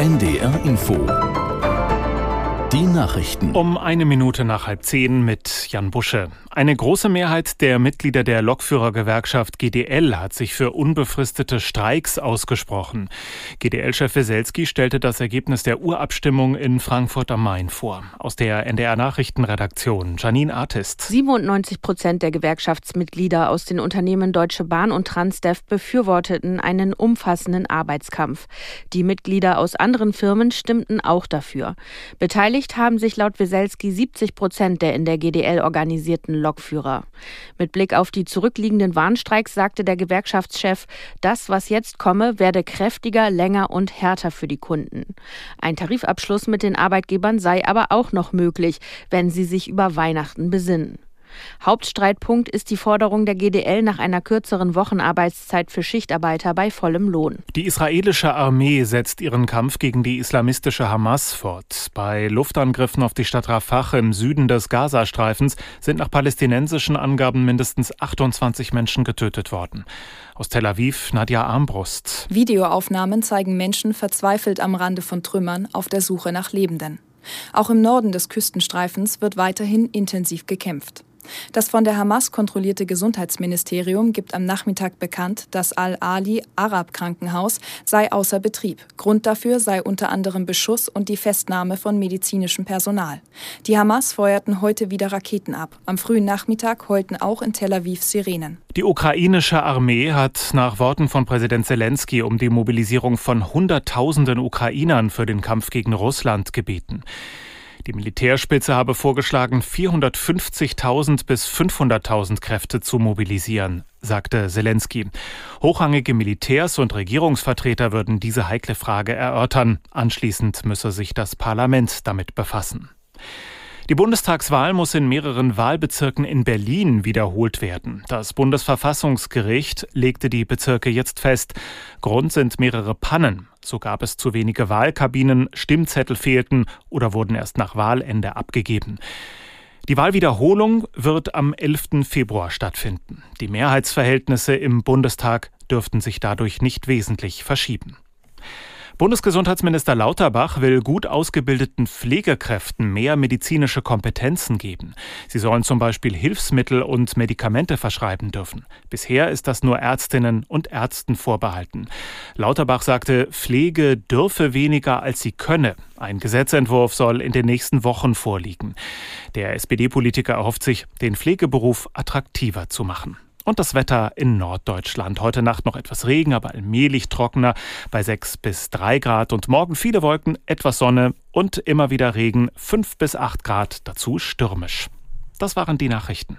NDR Info. Die Nachrichten. Um eine Minute nach halb zehn mit Jan Busche. Eine große Mehrheit der Mitglieder der Lokführergewerkschaft GDL hat sich für unbefristete Streiks ausgesprochen. GDL-Chef Weselski stellte das Ergebnis der Urabstimmung in Frankfurt am Main vor. Aus der NDR Nachrichtenredaktion Janine Artist. 97 Prozent der Gewerkschaftsmitglieder aus den Unternehmen Deutsche Bahn und Transdev befürworteten einen umfassenden Arbeitskampf. Die Mitglieder aus anderen Firmen stimmten auch dafür. Beteiligt Beteiligt haben sich laut Weselski 70 Prozent der in der GDL organisierten Lokführer. Mit Blick auf die zurückliegenden Warnstreiks sagte der Gewerkschaftschef, das, was jetzt komme, werde kräftiger, länger und härter für die Kunden. Ein Tarifabschluss mit den Arbeitgebern sei aber auch noch möglich, wenn sie sich über Weihnachten besinnen. Hauptstreitpunkt ist die Forderung der GDL nach einer kürzeren Wochenarbeitszeit für Schichtarbeiter bei vollem Lohn. Die israelische Armee setzt ihren Kampf gegen die islamistische Hamas fort. Bei Luftangriffen auf die Stadt Rafah im Süden des Gazastreifens sind nach palästinensischen Angaben mindestens 28 Menschen getötet worden. Aus Tel Aviv Nadja Armbrust. Videoaufnahmen zeigen Menschen verzweifelt am Rande von Trümmern auf der Suche nach Lebenden. Auch im Norden des Küstenstreifens wird weiterhin intensiv gekämpft. Das von der Hamas kontrollierte Gesundheitsministerium gibt am Nachmittag bekannt, das Al-Ali Arab Krankenhaus sei außer Betrieb. Grund dafür sei unter anderem Beschuss und die Festnahme von medizinischem Personal. Die Hamas feuerten heute wieder Raketen ab. Am frühen Nachmittag heulten auch in Tel Aviv Sirenen. Die ukrainische Armee hat nach Worten von Präsident Zelensky um die Mobilisierung von Hunderttausenden Ukrainern für den Kampf gegen Russland gebeten. Die Militärspitze habe vorgeschlagen, 450.000 bis 500.000 Kräfte zu mobilisieren, sagte Zelensky. Hochrangige Militärs und Regierungsvertreter würden diese heikle Frage erörtern. Anschließend müsse sich das Parlament damit befassen. Die Bundestagswahl muss in mehreren Wahlbezirken in Berlin wiederholt werden. Das Bundesverfassungsgericht legte die Bezirke jetzt fest. Grund sind mehrere Pannen. So gab es zu wenige Wahlkabinen, Stimmzettel fehlten oder wurden erst nach Wahlende abgegeben. Die Wahlwiederholung wird am 11. Februar stattfinden. Die Mehrheitsverhältnisse im Bundestag dürften sich dadurch nicht wesentlich verschieben. Bundesgesundheitsminister Lauterbach will gut ausgebildeten Pflegekräften mehr medizinische Kompetenzen geben. Sie sollen zum Beispiel Hilfsmittel und Medikamente verschreiben dürfen. Bisher ist das nur Ärztinnen und Ärzten vorbehalten. Lauterbach sagte, Pflege dürfe weniger, als sie könne. Ein Gesetzentwurf soll in den nächsten Wochen vorliegen. Der SPD-Politiker erhofft sich, den Pflegeberuf attraktiver zu machen. Und das Wetter in Norddeutschland. Heute Nacht noch etwas Regen, aber allmählich trockener bei 6 bis 3 Grad. Und morgen viele Wolken, etwas Sonne und immer wieder Regen, 5 bis 8 Grad, dazu stürmisch. Das waren die Nachrichten.